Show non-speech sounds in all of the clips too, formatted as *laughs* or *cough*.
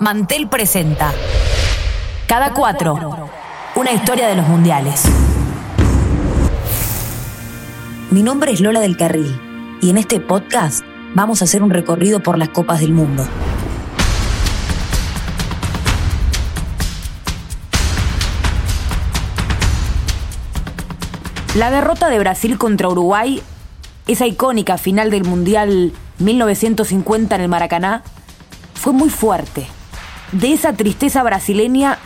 Mantel. Presenta Cada cuatro, una historia de los mundiales. Mi nombre es Lola del Carril y en este podcast vamos a hacer un recorrido por las copas del mundo. La derrota de Brasil contra Uruguay, esa icónica final del Mundial 1950 en el Maracaná, fue muy fuerte de esa tristeza brasileña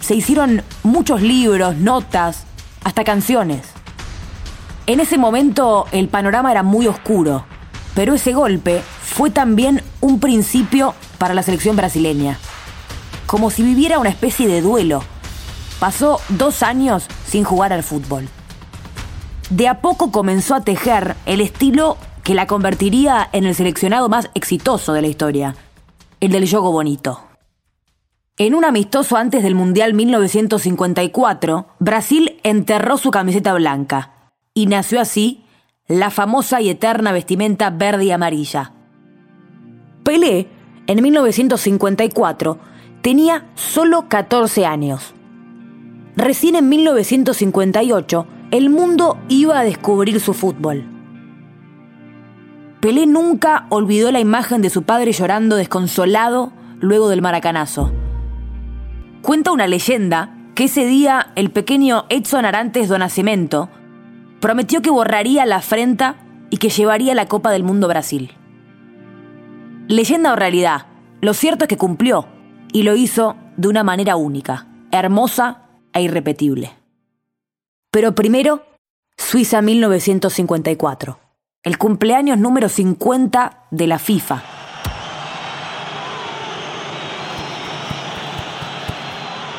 se hicieron muchos libros, notas, hasta canciones. En ese momento el panorama era muy oscuro, pero ese golpe fue también un principio para la selección brasileña. Como si viviera una especie de duelo. Pasó dos años sin jugar al fútbol. De a poco comenzó a tejer el estilo que la convertiría en el seleccionado más exitoso de la historia, el del yogo bonito. En un amistoso antes del Mundial 1954, Brasil enterró su camiseta blanca y nació así la famosa y eterna vestimenta verde y amarilla. Pelé, en 1954, tenía solo 14 años. Recién en 1958, el mundo iba a descubrir su fútbol. Pelé nunca olvidó la imagen de su padre llorando desconsolado luego del maracanazo Cuenta una leyenda que ese día el pequeño Edson Arantes do Nascimento prometió que borraría la afrenta y que llevaría la Copa del Mundo Brasil. Leyenda o realidad, lo cierto es que cumplió y lo hizo de una manera única, hermosa e irrepetible. Pero primero, Suiza 1954, el cumpleaños número 50 de la FIFA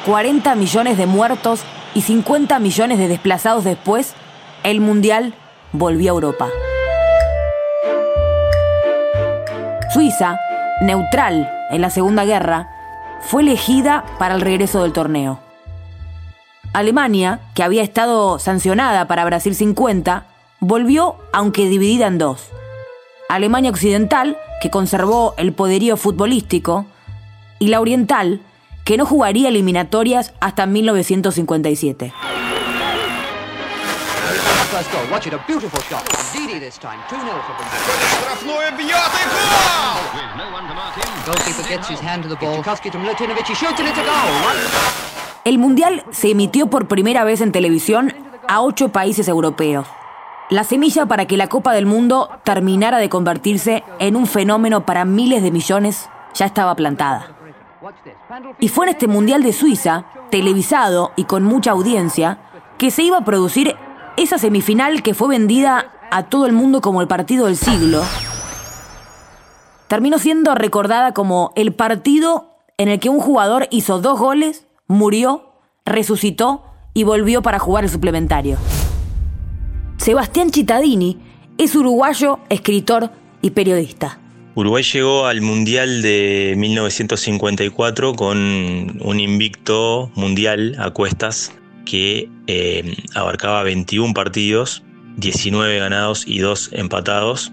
40 millones de muertos y 50 millones de desplazados después, el Mundial volvió a Europa. Suiza, neutral en la Segunda Guerra, fue elegida para el regreso del torneo. Alemania, que había estado sancionada para Brasil 50, volvió aunque dividida en dos. Alemania Occidental, que conservó el poderío futbolístico, y la Oriental, que no jugaría eliminatorias hasta 1957. El Mundial se emitió por primera vez en televisión a ocho países europeos. La semilla para que la Copa del Mundo terminara de convertirse en un fenómeno para miles de millones ya estaba plantada. Y fue en este Mundial de Suiza, televisado y con mucha audiencia, que se iba a producir esa semifinal que fue vendida a todo el mundo como el partido del siglo. Terminó siendo recordada como el partido en el que un jugador hizo dos goles, murió, resucitó y volvió para jugar el suplementario. Sebastián Cittadini es uruguayo, escritor y periodista. Uruguay llegó al Mundial de 1954 con un invicto mundial a cuestas que eh, abarcaba 21 partidos, 19 ganados y 2 empatados,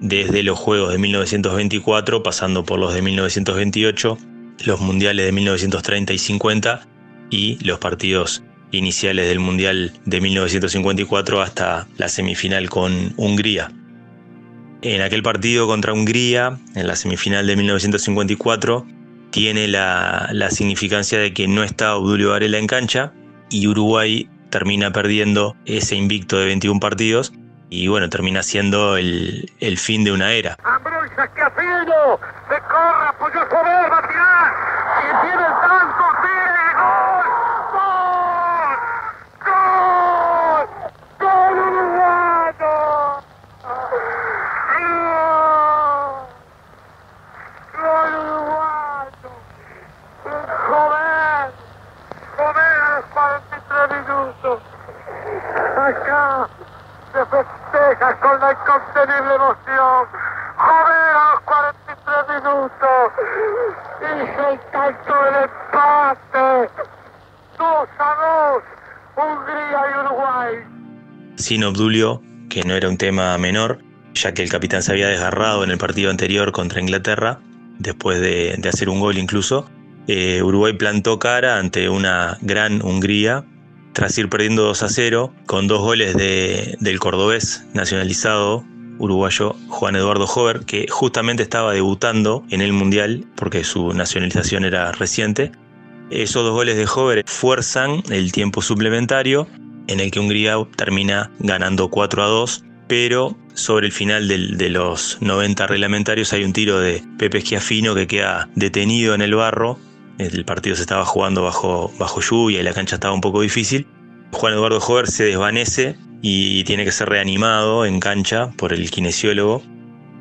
desde los Juegos de 1924, pasando por los de 1928, los Mundiales de 1930 y 50 y los partidos iniciales del Mundial de 1954 hasta la semifinal con Hungría. En aquel partido contra Hungría, en la semifinal de 1954, tiene la, significancia de que no está Obdulio Varela en cancha y Uruguay termina perdiendo ese invicto de 21 partidos y bueno, termina siendo el, fin de una era. Se festeja, se festeja con la incontenible emoción. Joder, a los 43 minutos, hizo el tanto del empate. 2 a 2, Hungría y Uruguay. Sin Obdulio, que no era un tema menor, ya que el capitán se había desgarrado en el partido anterior contra Inglaterra, después de, de hacer un gol incluso, eh, Uruguay plantó cara ante una gran Hungría tras ir perdiendo 2 a 0, con dos goles del cordobés nacionalizado uruguayo Juan Eduardo Hover, que justamente estaba debutando en el Mundial, porque su nacionalización era reciente. Esos dos goles de Hover fuerzan el tiempo suplementario, en el que Hungría termina ganando 4 a 2 pero sobre el final de los 90 reglamentarios hay un tiro de Pepe Schiaffino que queda detenido en el barro. El partido se estaba jugando bajo, bajo lluvia y la cancha estaba un poco difícil. Juan Eduardo Jover se desvanece y tiene que ser reanimado en cancha por el kinesiólogo.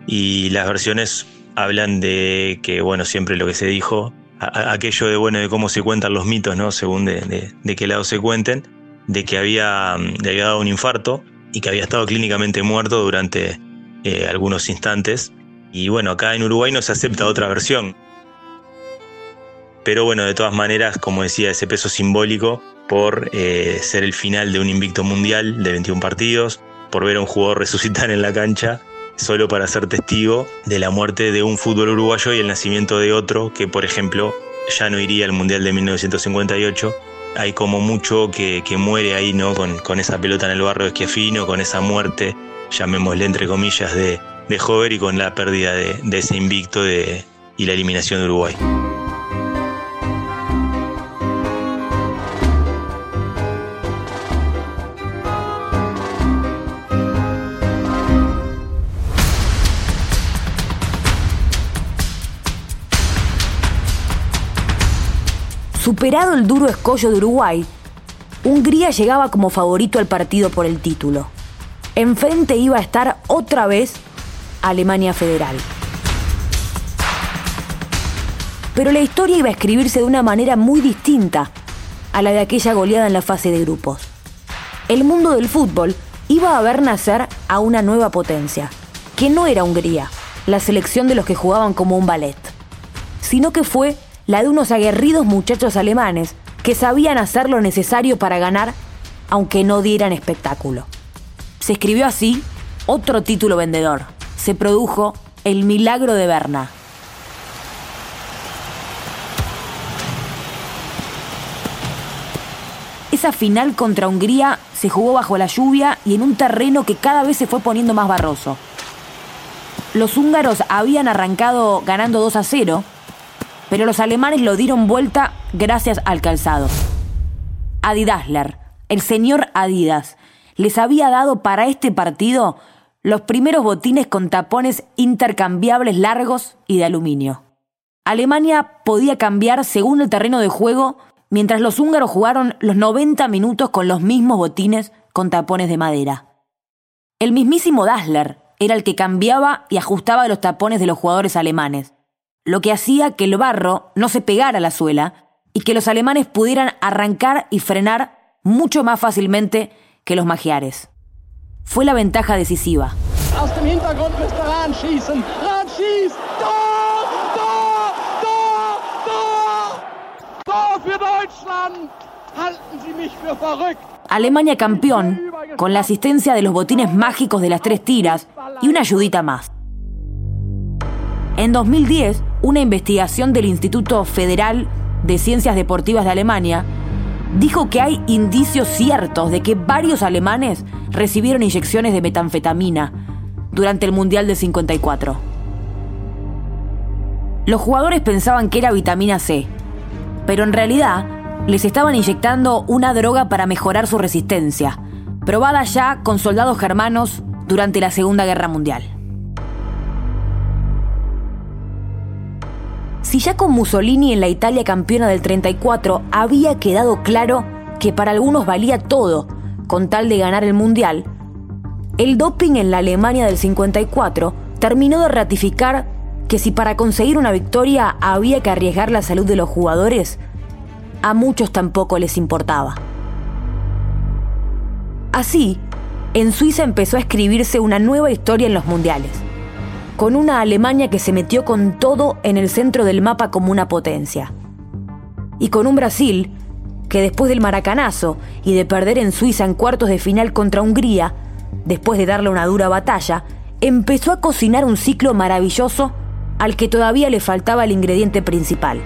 Y las versiones hablan de que, bueno, siempre lo que se dijo, aquello de, bueno, de cómo se cuentan los mitos, ¿no? Según de, de, qué lado se cuenten, de que había, le había dado un infarto y que había estado clínicamente muerto durante eh, algunos instantes. Y bueno, acá en Uruguay no se acepta otra versión. Pero bueno, de todas maneras, como decía, ese peso simbólico por eh, ser el final de un invicto mundial de 21 partidos, por ver a un jugador resucitar en la cancha, solo para ser testigo de la muerte de un fútbol uruguayo y el nacimiento de otro que, por ejemplo, ya no iría al Mundial de 1958 hay como mucho que, muere ahí, ¿no? Con, esa pelota en el barrio de Esquiafino, con esa muerte, llamémosle entre comillas, de, de Hover y con la pérdida de, ese invicto de, y la eliminación de Uruguay. Superado el duro escollo de Uruguay, Hungría llegaba como favorito al partido por el título. Enfrente iba a estar otra vez Alemania Federal. Pero la historia iba a escribirse de una manera muy distinta a la de aquella goleada en la fase de grupos. El mundo del fútbol iba a ver nacer a una nueva potencia, que no era Hungría, la selección de los que jugaban como un ballet, sino que fue la de unos aguerridos muchachos alemanes que sabían hacer lo necesario para ganar, aunque no dieran espectáculo. Se escribió así otro título vendedor. Se produjo El Milagro de Berna. Esa final contra Hungría se jugó bajo la lluvia y en un terreno que cada vez se fue poniendo más barroso. Los húngaros habían arrancado ganando 2 a 0 pero los alemanes lo dieron vuelta gracias al calzado. Adidasler, el señor Adidas, les había dado para este partido los primeros botines con tapones intercambiables largos y de aluminio. Alemania podía cambiar según el terreno de juego, mientras los húngaros jugaron los 90 minutos con los mismos botines con tapones de madera. El mismísimo Dassler era el que cambiaba y ajustaba los tapones de los jugadores alemanes lo que hacía que el barro no se pegara a la suela y que los alemanes pudieran arrancar y frenar mucho más fácilmente que los magiares. Fue la ventaja decisiva. Alemania campeón, con la asistencia de los botines mágicos de las tres tiras y una ayudita más. En 2010, una investigación del Instituto Federal de Ciencias Deportivas de Alemania dijo que hay indicios ciertos de que varios alemanes recibieron inyecciones de metanfetamina durante el Mundial de 54. Los jugadores pensaban que era vitamina C, pero en realidad les estaban inyectando una droga para mejorar su resistencia, probada ya con soldados germanos durante la Segunda Guerra Mundial. Si ya con Mussolini en la Italia campeona del 34 había quedado claro que para algunos valía todo con tal de ganar el Mundial, el doping en la Alemania del 54 terminó de ratificar que si para conseguir una victoria había que arriesgar la salud de los jugadores, a muchos tampoco les importaba. Así, en Suiza empezó a escribirse una nueva historia en los mundiales con una Alemania que se metió con todo en el centro del mapa como una potencia. Y con un Brasil que después del maracanazo y de perder en Suiza en cuartos de final contra Hungría, después de darle una dura batalla, empezó a cocinar un ciclo maravilloso al que todavía le faltaba el ingrediente principal.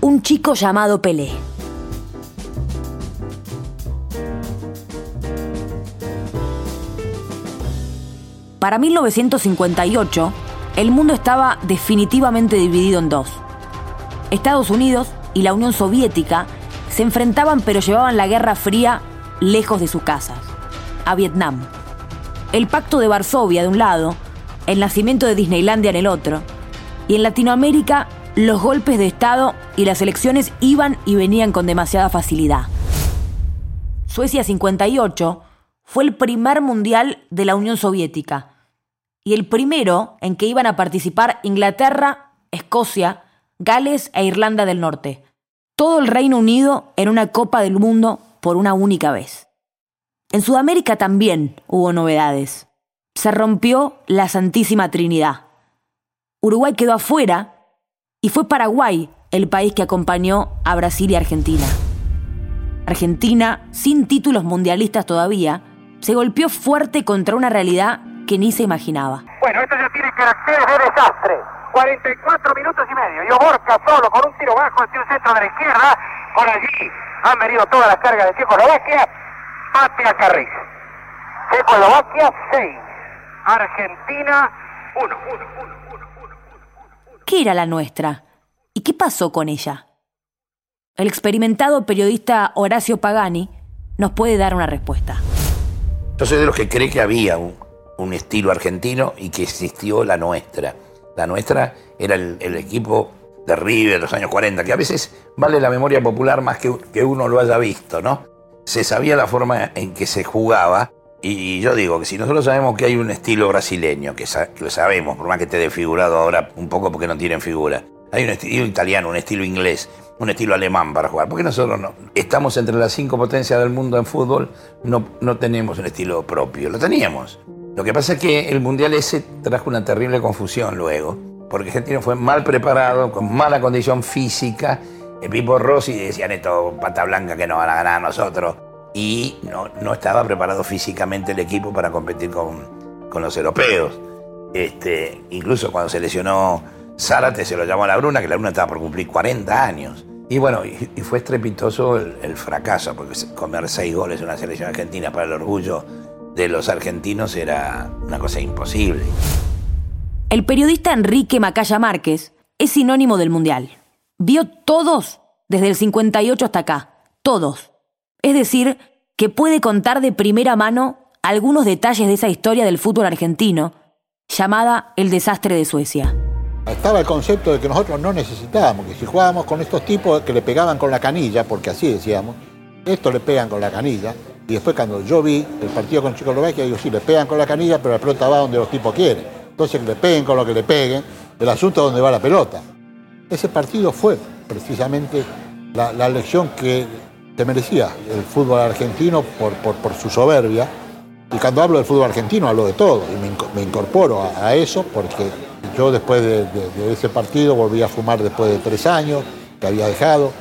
Un chico llamado Pelé. Para 1958, el mundo estaba definitivamente dividido en dos. Estados Unidos y la Unión Soviética se enfrentaban pero llevaban la Guerra Fría lejos de sus casas, a Vietnam. El Pacto de Varsovia de un lado, el nacimiento de Disneylandia en el otro, y en Latinoamérica los golpes de Estado y las elecciones iban y venían con demasiada facilidad. Suecia 58 fue el primer mundial de la Unión Soviética y el primero en que iban a participar Inglaterra, Escocia, Gales e Irlanda del Norte. Todo el Reino Unido en una Copa del Mundo por una única vez. En Sudamérica también hubo novedades. Se rompió la Santísima Trinidad. Uruguay quedó afuera y fue Paraguay el país que acompañó a Brasil y Argentina. Argentina, sin títulos mundialistas todavía, se golpeó fuerte contra una realidad que ni se imaginaba. Bueno, esto ya tiene carácter de desastre. 44 minutos y medio. Y Borca solo con un tiro bajo hacia el centro de la izquierda. Por allí han venido todas las cargas de Checoslovaquia. Patea Carriz. Checoslovaquia 6. Argentina 1. ¿Qué era la nuestra? ¿Y qué pasó con ella? El experimentado periodista Horacio Pagani nos puede dar una respuesta. Yo soy de los que cree que había un, un estilo argentino y que existió la nuestra. La nuestra era el, equipo de River de los años 40, que a veces vale la memoria popular más que, que uno lo haya visto, ¿no? Se sabía la forma en que se jugaba y yo digo que si nosotros sabemos que hay un estilo brasileño, que, lo sabemos, por más que esté desfigurado ahora un poco porque no tienen figura, hay un estilo italiano, un estilo inglés, un estilo alemán para jugar. Porque nosotros no estamos entre las cinco potencias del mundo en fútbol, no, no tenemos un estilo propio. Lo teníamos. Lo que pasa es que el Mundial ese trajo una terrible confusión luego, porque Argentina fue mal preparado, con mala condición física. El Pipo Rossi decían esto, pata blanca que no van a ganar a nosotros. Y no, no estaba preparado físicamente el equipo para competir con, con los europeos. Este, incluso cuando se lesionó Zárate se lo llamó a la Bruna, que la Bruna estaba por cumplir 40 años. Y bueno, y, fue estrepitoso el, el, fracaso, porque comer seis goles en una selección argentina para el orgullo de los argentinos era una cosa imposible. El periodista Enrique Macaya Márquez es sinónimo del Mundial. Vio todos desde el 58 hasta acá, todos. Es decir, que puede contar de primera mano algunos detalles de esa historia del fútbol argentino, llamada el desastre de Suecia. Estaba el concepto de que nosotros no necesitábamos, que si jugábamos con estos tipos que le pegaban con la canilla, porque así decíamos, estos le pegan con la canilla, y después cuando yo vi el partido con Checoslovaquia, digo, sí, le pegan con la canilla, pero la pelota va donde los tipos quieren. Entonces que le peguen con lo que le peguen, el asunto es donde va la pelota. Ese partido fue precisamente la, lección que te merecía el fútbol argentino por, por, su soberbia. Y cuando hablo del fútbol argentino hablo de todo y me, incorporo a, eso porque yo después de, ese partido volví a fumar después de tres años que había dejado.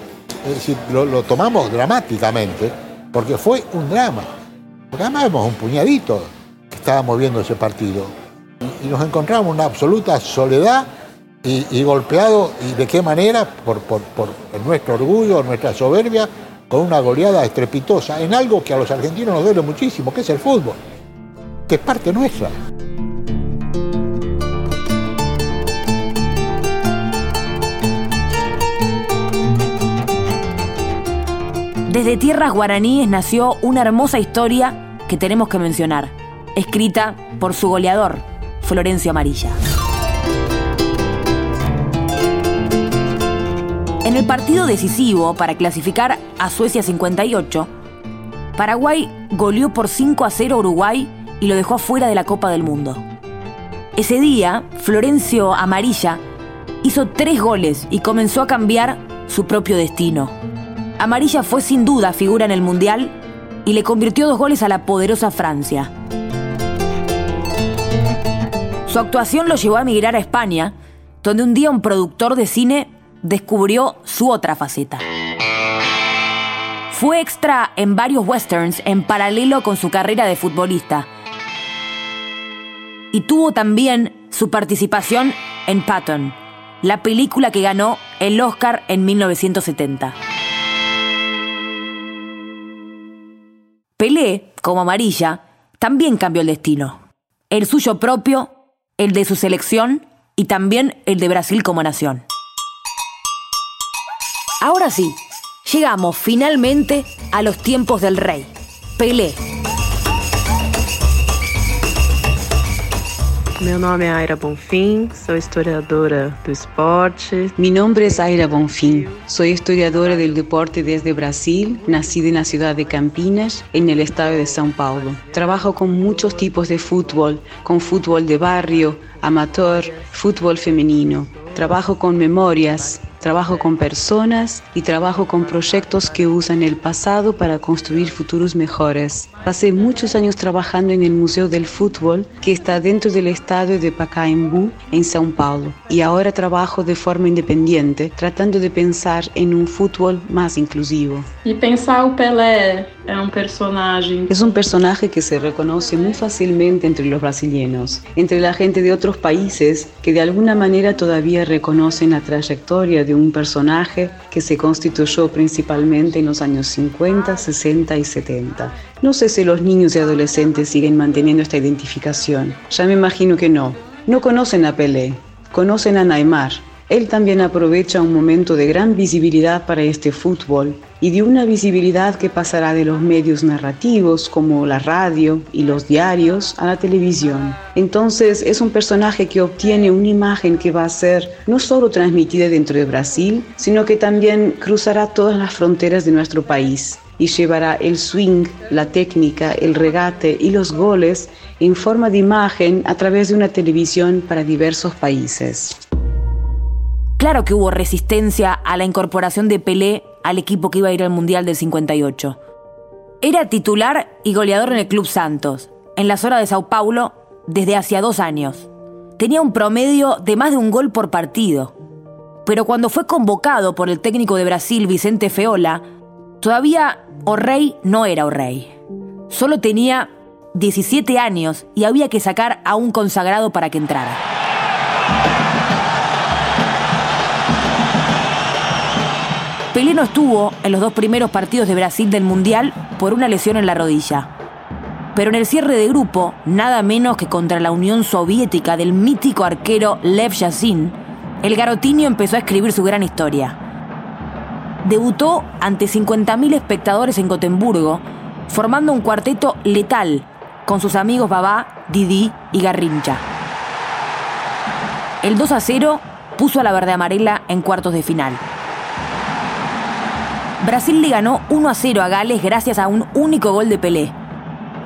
Es decir, lo tomamos dramáticamente porque fue un drama. Porque además un puñadito que estábamos viendo ese partido y, nos encontramos en una absoluta soledad y, golpeado, y de qué manera, por, por, nuestro orgullo, nuestra soberbia, con una goleada estrepitosa en algo que a los argentinos nos duele muchísimo, que es el fútbol, que es parte nuestra. Desde tierras guaraníes nació una hermosa historia que tenemos que mencionar, escrita por su goleador, Florencio Amarilla. En el partido decisivo para clasificar a Suecia 58, Paraguay goleó por 5 a 0 a Uruguay y lo dejó fuera de la Copa del Mundo. Ese día, Florencio Amarilla hizo tres goles y comenzó a cambiar su propio destino. Amarilla fue sin duda figura en el Mundial y le convirtió dos goles a la poderosa Francia. Su actuación lo llevó a emigrar a España, donde un día un productor de cine descubrió su otra faceta. Fue extra en varios westerns en paralelo con su carrera de futbolista. Y tuvo también su participación en Patton, la película que ganó el Oscar en 1970. Pelé, como amarilla, también cambió el destino. El suyo propio, el de su selección y también el de Brasil como nación. Ahora sí, llegamos finalmente a los tiempos del rey, Pelé. Meu nome é Aira Bonfim, sou historiadora do esporte. Mi nombre es Aira Bonfim, soy historiadora del deporte desde Brasil, nacida en la ciudad de Campinas, en el estado de São Paulo. Trabajo con muchos tipos de fútbol, con fútbol de barrio, amateur, fútbol femenino. Trabajo con memorias, Trabajo con personas y trabajo con proyectos que usan el pasado para construir futuros mejores. Pasé muchos años trabajando en el Museo del Fútbol, que está dentro del estadio de Pacaembu, en São Paulo. Y ahora trabajo de forma independiente, tratando de pensar en un fútbol más inclusivo. Y pensar o Pelé es un personaje. Es un personaje que se reconoce muy fácilmente entre los brasileños, entre la gente de otros países que de alguna manera todavía reconocen la trayectoria de un personaje que se constituyó principalmente en los años 50, 60 y 70. No sé si los niños y adolescentes siguen manteniendo esta identificación. Ya me imagino que no. No conocen a Pelé, conocen a Neymar, él también aprovecha un momento de gran visibilidad para este fútbol y de una visibilidad que pasará de los medios narrativos como la radio y los diarios a la televisión. Entonces es un personaje que obtiene una imagen que va a ser no solo transmitida dentro de Brasil, sino que también cruzará todas las fronteras de nuestro país y llevará el swing, la técnica, el regate y los goles en forma de imagen a través de una televisión para diversos países. Claro que hubo resistencia a la incorporación de Pelé al equipo que iba a ir al Mundial del 58. Era titular y goleador en el Club Santos, en la zona de Sao Paulo, desde hacía dos años. Tenía un promedio de más de un gol por partido. Pero cuando fue convocado por el técnico de Brasil, Vicente Feola, todavía O'Rey no era O'Rey. Solo tenía 17 años y había que sacar a un consagrado para que entrara. Pelé no estuvo en los dos primeros partidos de Brasil del Mundial por una lesión en la rodilla. Pero en el cierre de grupo, nada menos que contra la Unión Soviética del mítico arquero Lev Yashin, el garotinio empezó a escribir su gran historia. Debutó ante 50.000 espectadores en Gotemburgo, formando un cuarteto letal con sus amigos Babá, Didi y Garrincha. El 2 a 0 puso a la verde amarela en cuartos de final. Brasil le ganó 1 a 0 a Gales gracias a un único gol de Pelé.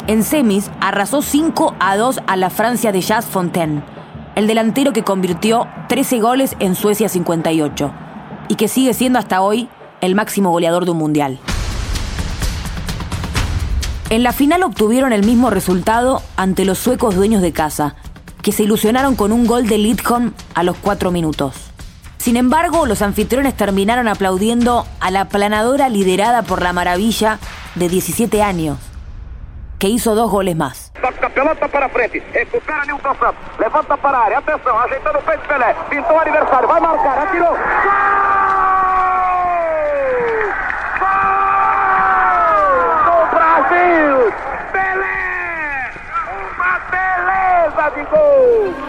En semis arrasó 5 a 2 a la Francia de Jazz Fontaine, el delantero que convirtió 13 goles en Suecia 58 y que sigue siendo hasta hoy el máximo goleador de un mundial. En la final obtuvieron el mismo resultado ante los suecos dueños de casa, que se ilusionaron con un gol de Lidholm a los 4 minutos. Sin embargo, los anfitriones terminaron aplaudiendo a la planadora liderada por la maravilla de 17 años, que hizo dos goles más. Toca pelota para frente, recupera Nilton Santos, levanta para área, atenção, ajeitando o peito Pelé, pintou o aniversário, vai marcar, atirou. Gol! Brasil! Pelé! Uma beleza de gol!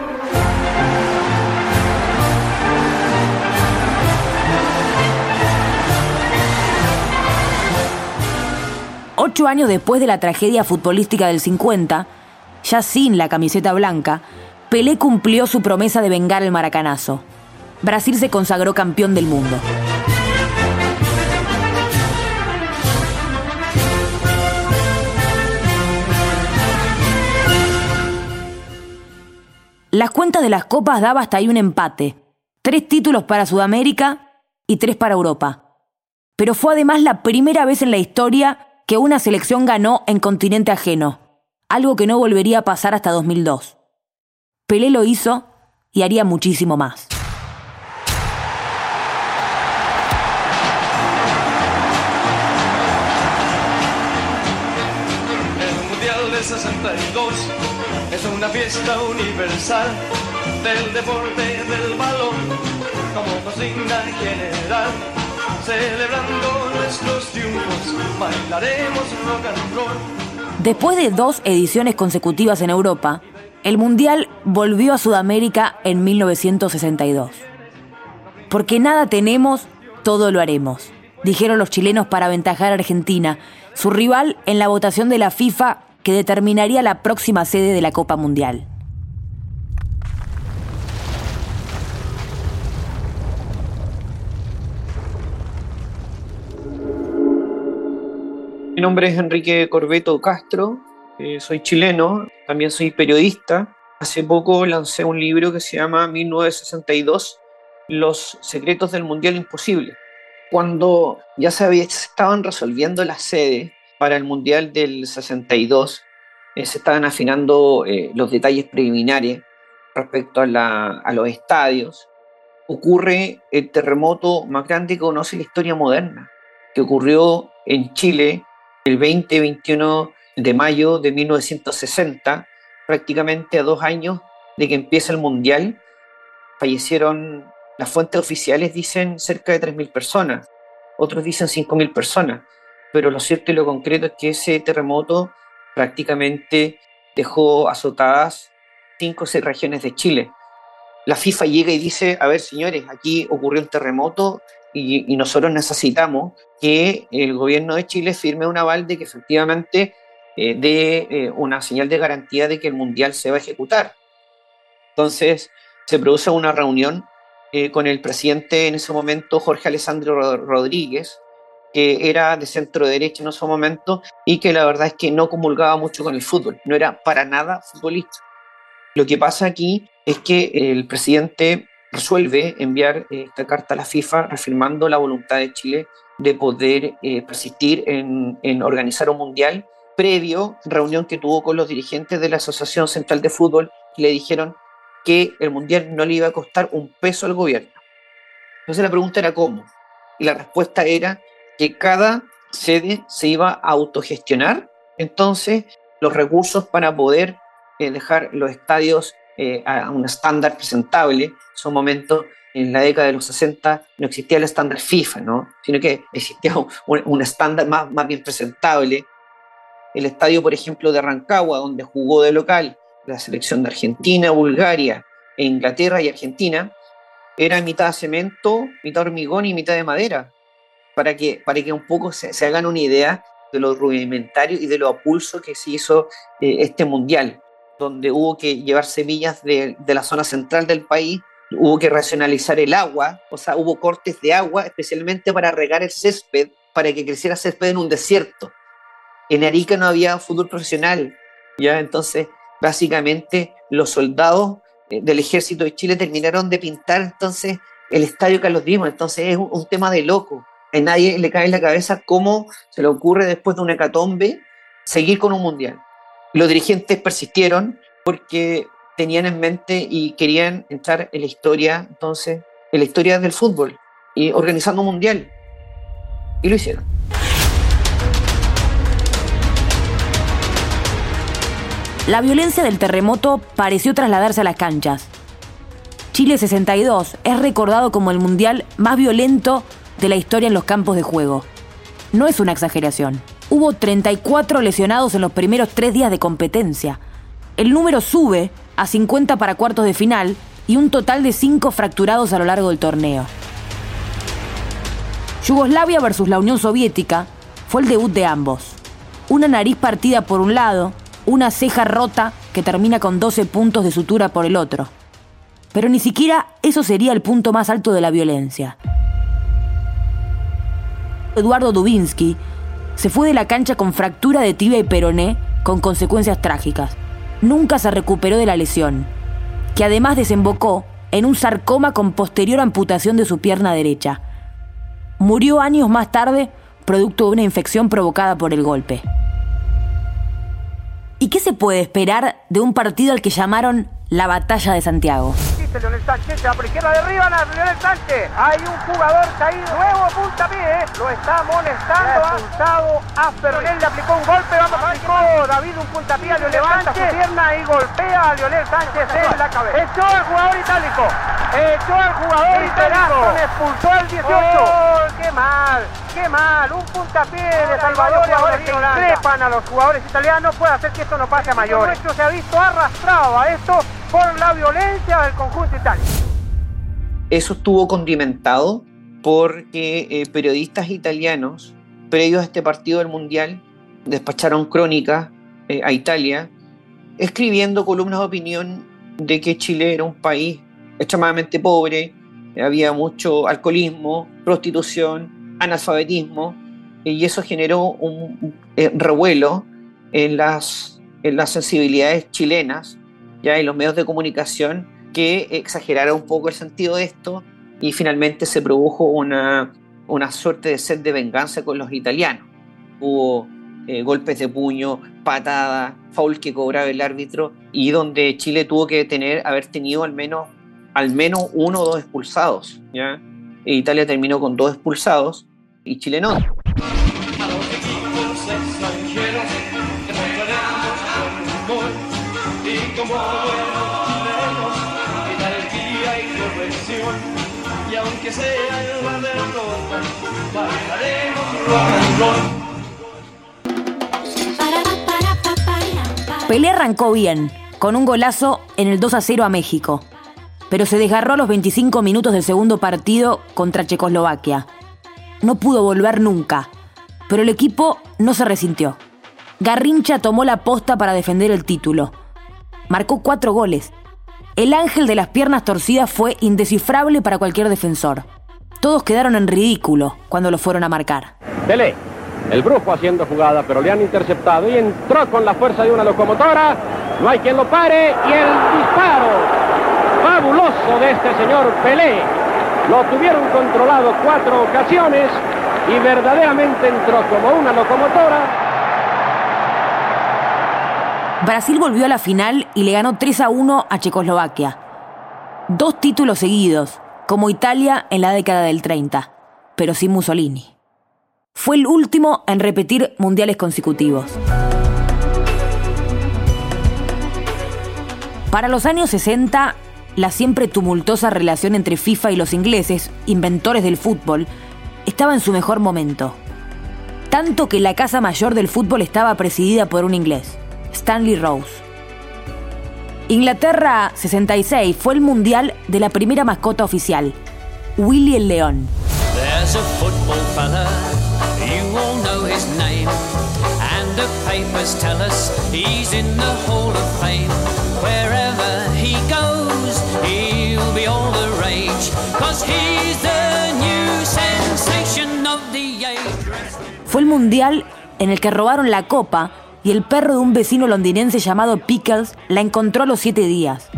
Ocho años después de la tragedia futbolística del 50, ya sin la camiseta blanca, Pelé cumplió su promesa de vengar el maracanazo. Brasil se consagró campeón del mundo. Las cuentas de las copas daba hasta ahí un empate. Tres títulos para Sudamérica y tres para Europa. Pero fue además la primera vez en la historia que una selección ganó en continente ajeno, algo que no volvería a pasar hasta 2002. Pelé lo hizo y haría muchísimo más. El Mundial de 62 es una fiesta universal del deporte del balón como consigna general celebrando bailaremos. Después de dos ediciones consecutivas en Europa, el Mundial volvió a Sudamérica en 1962. Porque nada tenemos, todo lo haremos, dijeron los chilenos para aventajar a Argentina, su rival en la votación de la FIFA que determinaría la próxima sede de la Copa Mundial. Mi nombre es Enrique Corbeto Castro, eh, soy chileno, también soy periodista. Hace poco lancé un libro que se llama 1962, Los secretos del Mundial Imposible. Cuando ya se estaban resolviendo las sedes para el Mundial del 62, eh, se estaban afinando eh, los detalles preliminares respecto a, a los estadios, ocurre el terremoto más grande que conoce la historia moderna, que ocurrió en Chile el 20-21 de mayo de 1960, prácticamente a dos años de que empieza el Mundial, fallecieron, las fuentes oficiales dicen cerca de 3.000 personas, otros dicen 5.000 personas, pero lo cierto y lo concreto es que ese terremoto prácticamente dejó azotadas cinco o seis regiones de Chile. La FIFA llega y dice, a ver señores, aquí ocurrió un terremoto y, y nosotros necesitamos que el gobierno de Chile firme un aval de que efectivamente eh, de eh, una señal de garantía de que el Mundial se va a ejecutar. Entonces, se produce una reunión eh, con el presidente en ese momento, Jorge Alessandro Rodríguez, que era de centro derecha en ese momento y que la verdad es que no comulgaba mucho con el fútbol, no era para nada futbolista. Lo que pasa aquí es que el presidente resuelve enviar esta carta a la FIFA reafirmando la voluntad de Chile de poder persistir en, en organizar un mundial previo reunión que tuvo con los dirigentes de la Asociación Central de Fútbol, le dijeron que el Mundial no le iba a costar un peso al gobierno. Entonces la pregunta era cómo. Y la respuesta era que cada sede se iba a autogestionar, entonces los recursos para poder eh, dejar los estadios eh, a un estándar presentable, en su momento en la década de los 60 no existía el estándar FIFA, ¿no? sino que existía un, estándar más, más bien presentable, el estadio, por ejemplo, de Rancagua, donde jugó de local la selección de Argentina, Bulgaria, e Inglaterra y Argentina, era mitad cemento, mitad hormigón y mitad de madera, para que, para que un poco se, hagan una idea de lo rudimentario y de lo apulso que se hizo eh, este mundial, donde hubo que llevar semillas de, de la zona central del país, hubo que racionalizar el agua, o sea, hubo cortes de agua especialmente para regar el césped, para que creciera césped en un desierto en Arica no había fútbol profesional, ¿ya? Entonces, básicamente, los soldados eh, del ejército de Chile terminaron de pintar entonces el estadio Carlos Dimos, entonces es un, tema de loco. A nadie le cae en la cabeza cómo se le ocurre después de una hecatombe seguir con un mundial. Los dirigentes persistieron porque tenían en mente y querían entrar en la historia, entonces, en la historia del fútbol y organizando un mundial. Y lo hicieron. La violencia del terremoto pareció trasladarse a las canchas. Chile 62 es recordado como el mundial más violento de la historia en los campos de juego. No es una exageración. Hubo 34 lesionados en los primeros tres días de competencia. El número sube a 50 para cuartos de final y un total de 5 fracturados a lo largo del torneo. Yugoslavia versus la Unión Soviética fue el debut de ambos. Una nariz partida por un lado una ceja rota que termina con 12 puntos de sutura por el otro. Pero ni siquiera eso sería el punto más alto de la violencia. Eduardo Dubinsky se fue de la cancha con fractura de tibia y peroné con consecuencias trágicas. Nunca se recuperó de la lesión, que además desembocó en un sarcoma con posterior amputación de su pierna derecha. Murió años más tarde producto de una infección provocada por el golpe. ¿Y qué se puede esperar de un partido al que llamaron la Batalla de Santiago? dice Leonel Sánchez, se va por izquierda, derriba a Leonel Sánchez. Hay un jugador caído, nuevo puntapié, lo está molestando, ha expulsado a Leonel le aplicó un golpe, vamos a aplicó David un puntapié a Leonel levanta Sánchez. su pierna y golpea a Leonel Sánchez en la cabeza. Echó al jugador itálico, echó al jugador itálico, expulsó al 18. ¡Oh, qué mal! ¡Qué mal! Un puntapié de Salvador y ahora que increpan a los jugadores italianos puede hacer que esto no pase a mayores. Nuestro se ha visto arrastrado a esto por la violencia del conjunto itálico. Eso estuvo condimentado porque eh, periodistas italianos, previos a este partido del Mundial, despacharon crónicas eh, a Italia, escribiendo columnas de opinión de que Chile era un país extremadamente pobre, había mucho alcoholismo, prostitución, analfabetismo, y eso generó un eh, revuelo en las, en las sensibilidades chilenas, ya en los medios de comunicación, que exageraron un poco el sentido de esto y finalmente se produjo una, una suerte de sed de venganza con los italianos. Hubo eh, golpes de puño, patadas, foul que cobraba el árbitro y donde Chile tuvo que tener, haber tenido al menos, al menos uno o dos expulsados. ¿ya? E Italia terminó con dos expulsados y Chile no. Bailaremos Pelé arrancó bien, con un golazo en el 2 a 0 a México, pero se desgarró a los 25 minutos del segundo partido contra Checoslovaquia. No pudo volver nunca, pero el equipo no se resintió. Garrincha tomó la posta para defender el título. Marcó cuatro goles. El ángel de las piernas torcidas fue indescifrable para cualquier defensor. Todos quedaron en ridículo cuando lo fueron a marcar. Pelé el brujo haciendo jugada, pero le han interceptado y entró con la fuerza de una locomotora. No hay quien lo pare y el disparo fabuloso de este señor Pelé. Lo tuvieron controlado cuatro ocasiones y verdaderamente entró como una locomotora. Brasil volvió a la final y le ganó 3 a 1 a Checoslovaquia. Dos títulos seguidos, como Italia en la década del 30, pero sin Mussolini. Fue el último en repetir mundiales consecutivos. Para los años 60, la siempre tumultuosa relación entre FIFA y los ingleses, inventores del fútbol, estaba en su mejor momento. Tanto que la casa mayor del fútbol estaba presidida por un inglés, Stanley Rose. Inglaterra 66 fue el mundial de la primera mascota oficial, Willy el León. Fue el mundial en el que robaron la copa y el perro de un vecino londinense llamado Pickles la encontró a los siete días.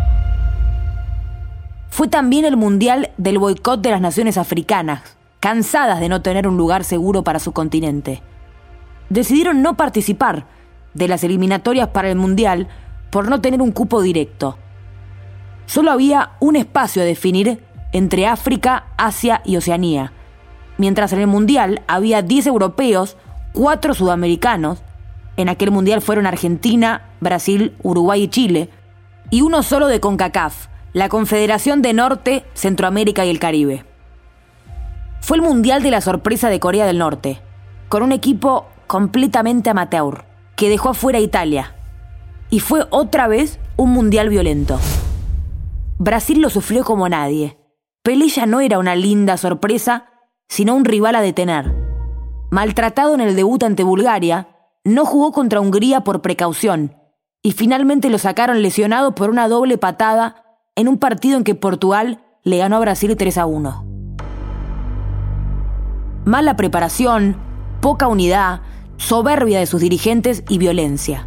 Fue también el mundial del boicot de las naciones africanas, cansadas de no tener un lugar seguro para su continente decidieron no participar de las eliminatorias para el Mundial por no tener un cupo directo. Solo había un espacio a definir entre África, Asia y Oceanía, mientras en el Mundial había 10 europeos, 4 sudamericanos, en aquel Mundial fueron Argentina, Brasil, Uruguay y Chile, y uno solo de CONCACAF, la Confederación de Norte, Centroamérica y el Caribe. Fue el Mundial de la sorpresa de Corea del Norte, con un equipo completamente amateur, que dejó afuera a Italia. Y fue otra vez un mundial violento. Brasil lo sufrió como nadie. Pelé ya no era una linda sorpresa, sino un rival a detener. Maltratado en el debut ante Bulgaria, no jugó contra Hungría por precaución, y finalmente lo sacaron lesionado por una doble patada en un partido en que Portugal le ganó a Brasil 3 a 1. Mala preparación, poca unidad, soberbia de sus dirigentes y violencia.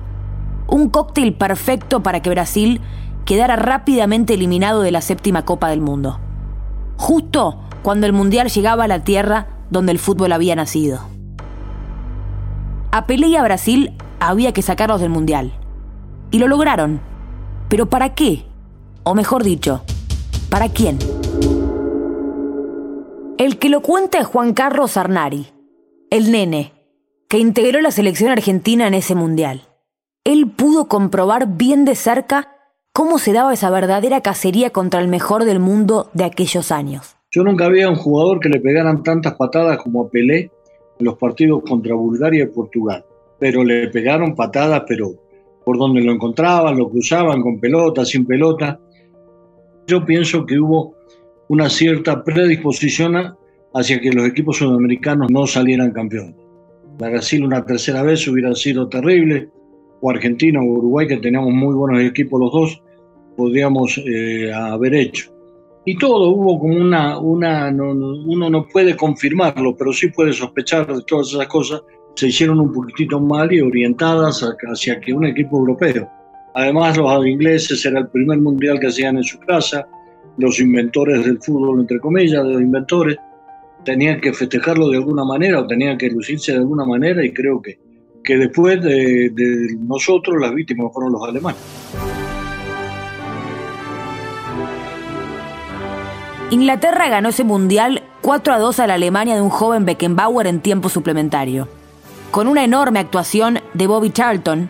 Un cóctel perfecto para que Brasil quedara rápidamente eliminado de la séptima Copa del Mundo. Justo cuando el Mundial llegaba a la tierra donde el fútbol había nacido. A Pelé y a Brasil había que sacarlos del Mundial. Y lo lograron. ¿Pero para qué? O mejor dicho, ¿Para quién? El que lo cuenta es Juan Carlos Arnari, el nene, que integró la selección argentina en ese mundial. Él pudo comprobar bien de cerca cómo se daba esa verdadera cacería contra el mejor del mundo de aquellos años. Yo nunca había un jugador que le pegaran tantas patadas como a Pelé los partidos contra Bulgaria y Portugal. Pero le pegaron patadas, pero por donde lo encontraban, lo cruzaban con pelota, sin pelota. Yo pienso que hubo una cierta predisposición hacia que los equipos sudamericanos no salieran campeones. Brasil una tercera vez hubiera sido terrible, o Argentina o Uruguay, que teníamos muy buenos equipos los dos, podríamos eh, haber hecho. Y todo hubo como una, una uno no puede confirmarlo, pero sí puede sospechar de todas esas cosas, se hicieron un poquitito mal y orientadas hacia que un equipo europeo. Además, los ingleses era el primer mundial que hacían en su casa, los inventores del fútbol, entre comillas, de los inventores, tenían que festejarlo de alguna manera o tenían que lucirse de alguna manera y creo que, que después de, de nosotros las víctimas fueron los alemanes. Inglaterra ganó ese mundial 4 a 2 a la Alemania de un joven Beckenbauer en tiempo suplementario. Con una enorme actuación de Bobby Charlton,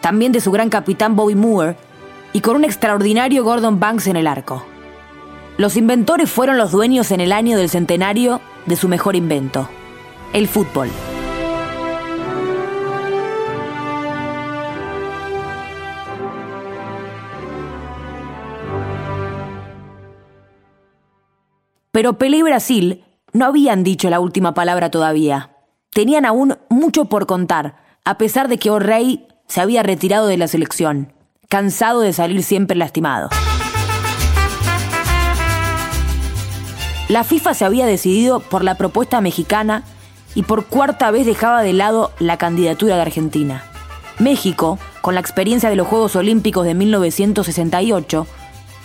también de su gran capitán Bobby Moore, y con un extraordinario Gordon Banks en el arco. Los inventores fueron los dueños en el año del centenario de su mejor invento, el fútbol. Pero Pelé y Brasil no habían dicho la última palabra todavía. Tenían aún mucho por contar, a pesar de que O'Reilly se había retirado de la selección, cansado de salir siempre lastimado. La FIFA se había decidido por la propuesta mexicana y por cuarta vez dejaba de lado la candidatura de Argentina. México, con la experiencia de los Juegos Olímpicos de 1968,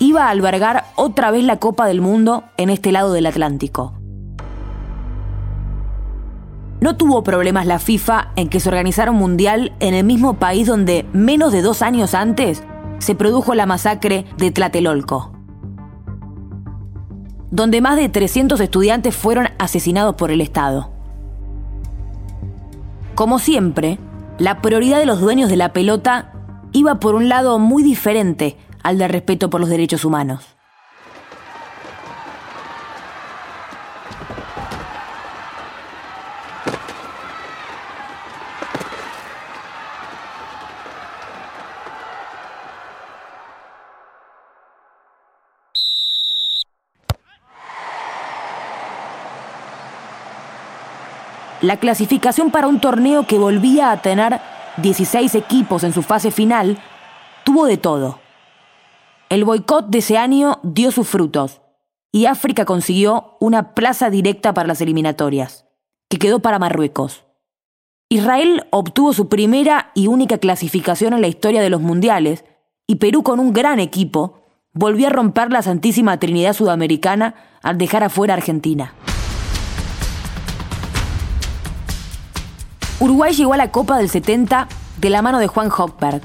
iba a albergar otra vez la Copa del Mundo en este lado del Atlántico. No tuvo problemas la FIFA en que se organizara un mundial en el mismo país donde menos de dos años antes se produjo la masacre de Tlatelolco, donde más de 300 estudiantes fueron asesinados por el Estado. Como siempre, la prioridad de los dueños de la pelota iba por un lado muy diferente al de respeto por los derechos humanos. La clasificación para un torneo que volvía a tener 16 equipos en su fase final tuvo de todo. El boicot de ese año dio sus frutos y África consiguió una plaza directa para las eliminatorias, que quedó para Marruecos. Israel obtuvo su primera y única clasificación en la historia de los mundiales y Perú con un gran equipo volvió a romper la Santísima Trinidad Sudamericana al dejar afuera a Argentina. Uruguay llegó a la Copa del 70 de la mano de Juan Hochberg,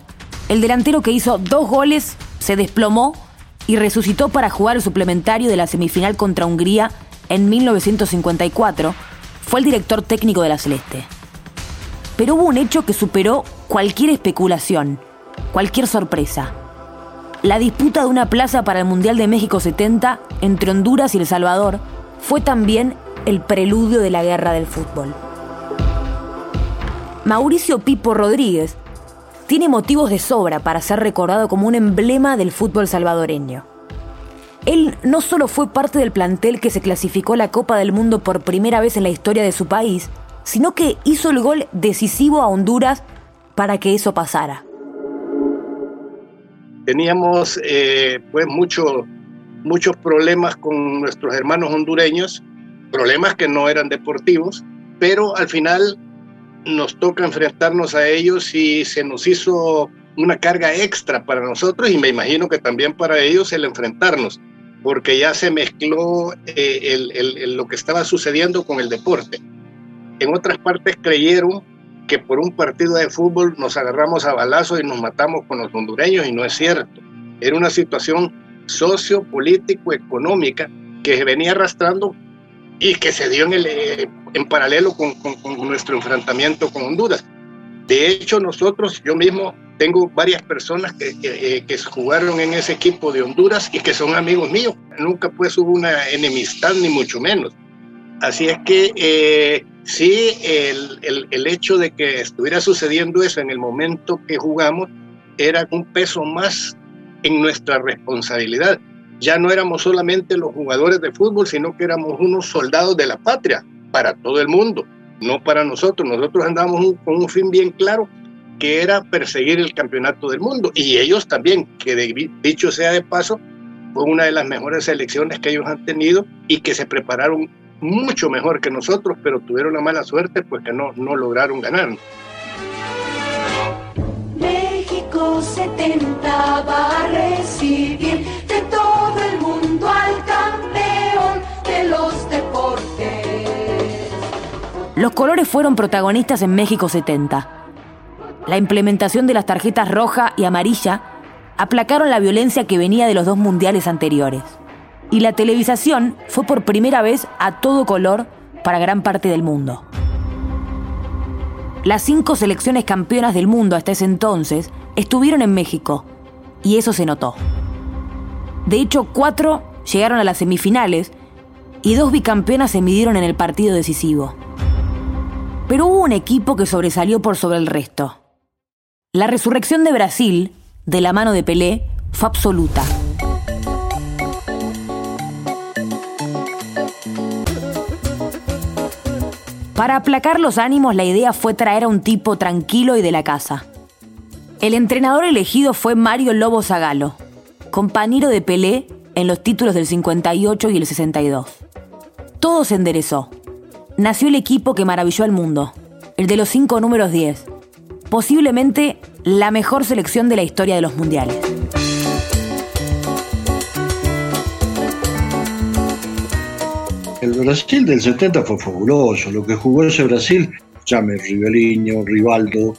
el delantero que hizo dos goles se desplomó y resucitó para jugar el suplementario de la semifinal contra Hungría en 1954, fue el director técnico de la Celeste. Pero hubo un hecho que superó cualquier especulación, cualquier sorpresa. La disputa de una plaza para el Mundial de México 70 entre Honduras y El Salvador fue también el preludio de la guerra del fútbol. Mauricio Pipo Rodríguez tiene motivos de sobra para ser recordado como un emblema del fútbol salvadoreño. Él no solo fue parte del plantel que se clasificó a la Copa del Mundo por primera vez en la historia de su país, sino que hizo el gol decisivo a Honduras para que eso pasara. Teníamos eh, pues mucho, muchos problemas con nuestros hermanos hondureños, problemas que no eran deportivos, pero al final nos toca enfrentarnos a ellos y se nos hizo una carga extra para nosotros y me imagino que también para ellos el enfrentarnos, porque ya se mezcló eh, lo que estaba sucediendo con el deporte. En otras partes creyeron que por un partido de fútbol nos agarramos a balazos y nos matamos con los hondureños y no es cierto. Era una situación sociopolítico-económica que venía arrastrando y que se dio en, el, eh, en paralelo con, con, con nuestro enfrentamiento con Honduras. De hecho, nosotros, yo mismo tengo varias personas que, que, eh, que, jugaron en ese equipo de Honduras y que son amigos míos. Nunca pues hubo una enemistad, ni mucho menos. Así es que eh, sí, el, el, el, hecho de que estuviera sucediendo eso en el momento que jugamos era un peso más en nuestra responsabilidad. Ya no éramos solamente los jugadores de fútbol, sino que éramos unos soldados de la patria para todo el mundo, no para nosotros. Nosotros andábamos con un fin bien claro, que era perseguir el campeonato del mundo. Y ellos también, que dicho sea de paso, fue una de las mejores selecciones que ellos han tenido y que se prepararon mucho mejor que nosotros, pero tuvieron la mala suerte pues que no, no lograron ganar. México 70 va a recibir de todo el mundo al campeón Los colores fueron protagonistas en México 70. La implementación de las tarjetas roja y amarilla aplacaron la violencia que venía de los dos mundiales anteriores. Y la televisación fue por primera vez a todo color para gran parte del mundo. Las cinco selecciones campeonas del mundo hasta ese entonces estuvieron en México, y eso se notó. De hecho, cuatro llegaron a las semifinales y dos bicampeonas se midieron en el partido decisivo. Pero hubo un equipo que sobresalió por sobre el resto. La resurrección de Brasil, de la mano de Pelé, fue absoluta. Para aplacar los ánimos, la idea fue traer a un tipo tranquilo y de la casa. El entrenador elegido fue Mario Lobo Zagalo, compañero de Pelé en los títulos del 58 y el 62. Todo se enderezó. Nació el equipo que maravilló al mundo, el de los cinco números 10, posiblemente la mejor selección de la historia de los mundiales. El Brasil del 70 fue fabuloso. Lo que jugó ese Brasil, llame Riveliño, Rivaldo,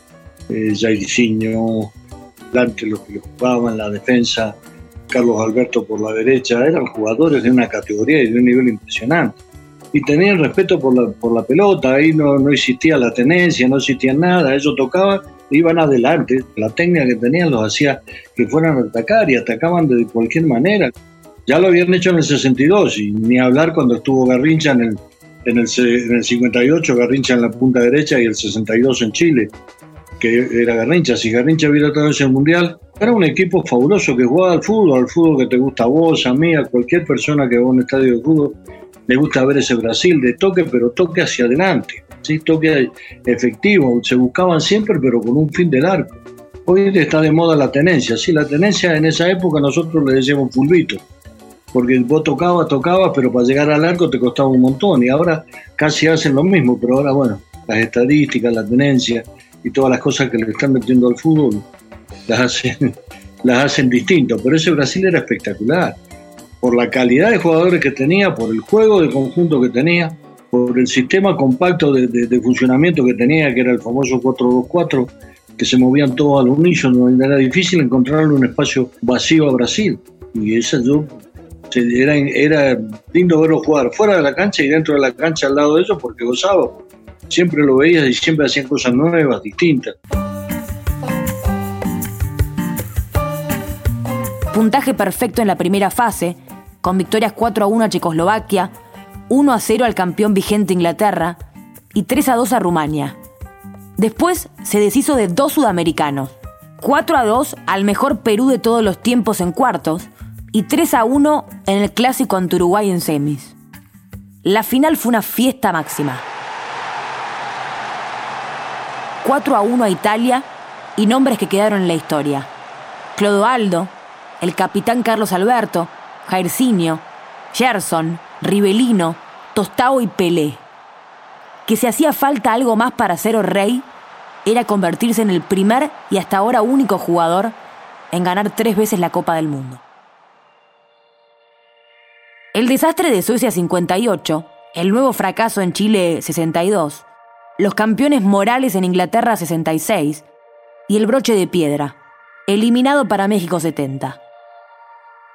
eh, Jairzinho, Dante los que jugaban, la defensa, Carlos Alberto por la derecha, eran jugadores de una categoría y de un nivel impresionante. Y tenían respeto por la, por la pelota, ahí no, no existía la tenencia, no existía nada, ellos tocaban, iban adelante, la técnica que tenían los hacía que fueran a atacar y atacaban de cualquier manera. Ya lo habían hecho en el 62 y ni hablar cuando estuvo Garrincha en el, en el, en el 58, Garrincha en la punta derecha y el 62 en Chile, que era Garrincha. Si Garrincha hubiera estado ese mundial, era un equipo fabuloso que jugaba al fútbol, al fútbol que te gusta a vos, a mí, a cualquier persona que va a un estadio de fútbol, le gusta ver ese Brasil de toque, pero toque hacia adelante, ¿sí? toque efectivo. Se buscaban siempre, pero con un fin del arco. Hoy está de moda la tenencia. Sí, la tenencia en esa época nosotros le decíamos fulbito porque vos tocabas, tocabas, pero para llegar al arco te costaba un montón y ahora casi hacen lo mismo, pero ahora bueno, las estadísticas, la tenencia y todas las cosas que le están metiendo al fútbol las hacen, *laughs* las hacen distinto, pero ese Brasil era espectacular, por la calidad de jugadores que tenía, por el juego de conjunto que tenía, por el sistema compacto de, funcionamiento que tenía, que era el famoso 4-2-4, que se movían todos al unísono, era difícil encontrarle un espacio vacío a Brasil. Y esa yo era, era lindo verlo jugar fuera de la cancha y dentro de la cancha al lado de ellos porque gozaba. Siempre lo veías y siempre hacían cosas nuevas, distintas. Puntaje perfecto en la primera fase, con victorias 4 a 1 a Checoslovaquia, 1 a 0 al campeón vigente Inglaterra y 3 a 2 a Rumania. Después se deshizo de dos sudamericanos, 4 a 2 al mejor Perú de todos los tiempos en cuartos y 3 a 1 en el clásico ante Uruguay en semis. La final fue una fiesta máxima. 4 a 1 a Italia y nombres que quedaron en la historia. Clodoaldo, el capitán Carlos Alberto, Jairzinho, Gerson, Rivelino, Tostao y Pelé. Que si hacía falta algo más para ser rey, era convertirse en el primer y hasta ahora único jugador en ganar tres veces la Copa del Mundo. El desastre de Suecia 58, el nuevo fracaso en Chile 62, los campeones morales en Inglaterra 66 y el broche de piedra, eliminado para México 70.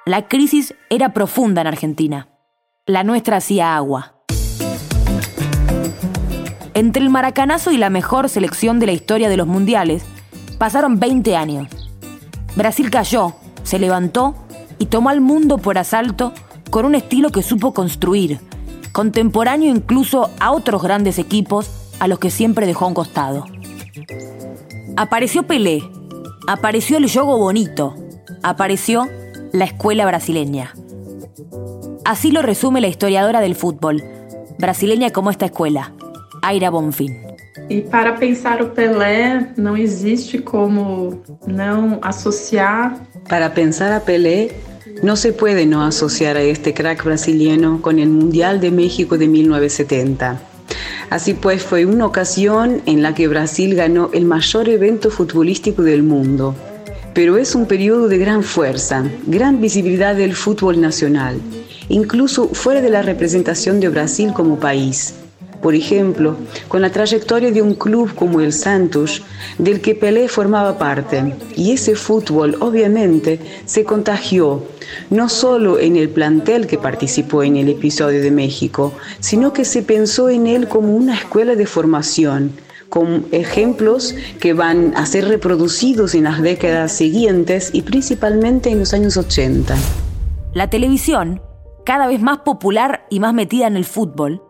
La crisis era profunda en Argentina. La nuestra hacía agua. Entre el maracanazo y la mejor selección de la historia de los mundiales, pasaron 20 años. Brasil cayó, se levantó y tomó al mundo por asalto con un estilo que supo construir, contemporáneo incluso a otros grandes equipos a los que siempre dejó un costado. Apareció Pelé, apareció el yogo bonito, apareció la escuela brasileña. Así lo resume la historiadora del fútbol, brasileña como esta escuela, Aira Bonfim. E para pensar o Pelé, não existe como não associar. Para pensar a Pelé, no se puede no asociar a este crack brasileño con el Mundial de México de 1970. Así pues, fue una ocasión en la que Brasil ganó el mayor evento futbolístico del mundo. Pero es un periodo de gran fuerza, gran visibilidad del fútbol nacional, incluso fuera de la representación de Brasil como país. Por ejemplo, con la trayectoria de un club como el Santos, del que Pelé formaba parte. Y ese fútbol, obviamente, se contagió, no solo en el plantel que participó en el episodio de México, sino que se pensó en él como una escuela de formación, con ejemplos que van a ser reproducidos en las décadas siguientes y principalmente en los años 80. La televisión, cada vez más popular y más metida en el fútbol,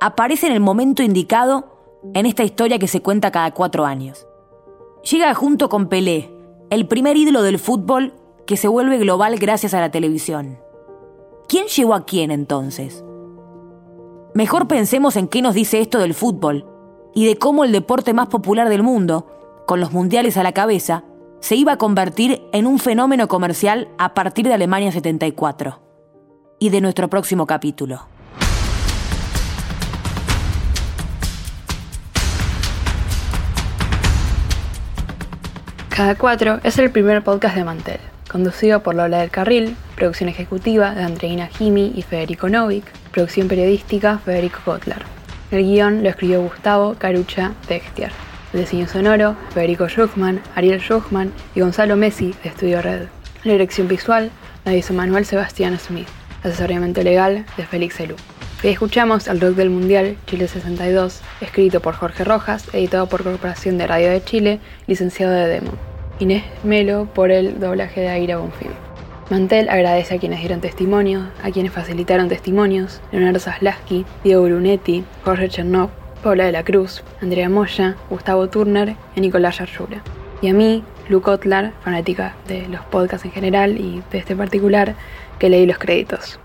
aparece en el momento indicado en esta historia que se cuenta cada cuatro años. Llega junto con Pelé, el primer ídolo del fútbol que se vuelve global gracias a la televisión. ¿Quién llegó a quién entonces? Mejor pensemos en qué nos dice esto del fútbol y de cómo el deporte más popular del mundo, con los mundiales a la cabeza, se iba a convertir en un fenómeno comercial a partir de Alemania 74 y de nuestro próximo capítulo. Cada cuatro es el primer podcast de Mantel, conducido por Lola del Carril, producción ejecutiva de Andreina Jimi y Federico Novik, producción periodística Federico Kotler. El guion lo escribió Gustavo Carucha Textier. El diseño sonoro, Federico Schuchman, Ariel Schuchman y Gonzalo Messi de Estudio Red. La dirección visual la hizo Manuel Sebastián Smith. Asesoramiento legal de Félix Elú. Hoy escuchamos El Rock del Mundial Chile 62, escrito por Jorge Rojas, editado por Corporación de Radio de Chile, licenciado de Demo. Inés Melo por el doblaje de Aira Bonfim. Mantel agradece a quienes dieron testimonio, a quienes facilitaron testimonios, Leonardo Zaslaski, Diego Brunetti, Jorge Chernov, Paula de la Cruz, Andrea Moya, Gustavo Turner y Nicolás Yarrura. Y a mí, Lu Kotlar, fanática de los podcasts en general y de este particular, que leí los créditos.